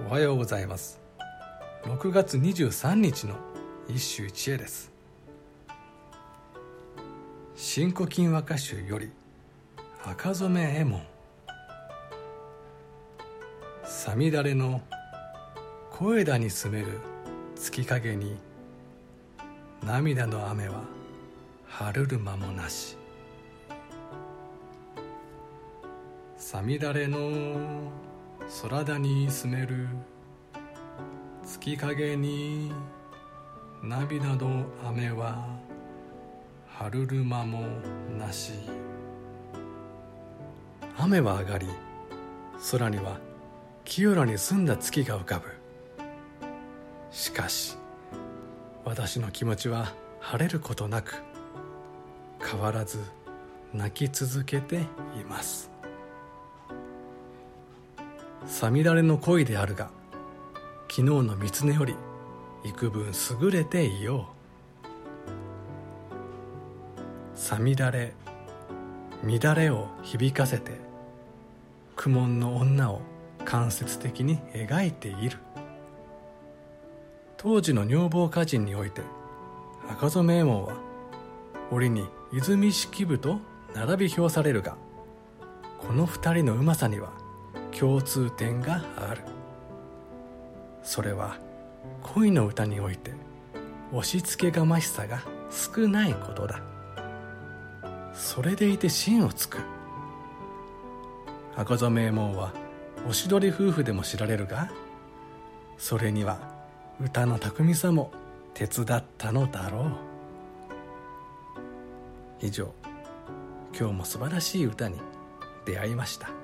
おはようございます。6月23日の一首一会です「新古今和歌集」より「赤染め右門」さみだれの小枝に住める月影に涙の雨は晴るる間もなし。さみだれの空田に住める。月影に涙の雨は春る間もなし。雨は上がり空には清らに澄んだ月が浮かぶ。しかし私の気持ちは晴れることなく変わらず泣き続けています。さみだれの恋であるが昨日の狐より幾分優れていよう。さみだれ乱れを響かせて苦悶の女を間接的に描いている。当時の女房歌人において赤染右衛門は折に泉式部と並び表されるがこの二人のうまさには共通点がある。それは恋の歌において押し付けがましさが少ないことだ。それでいて芯をつく。赤染右衛門はおしどり夫婦でも知られるがそれには歌の巧みさも手伝ったのだろう。以上今日も素晴らしい歌に出会いました。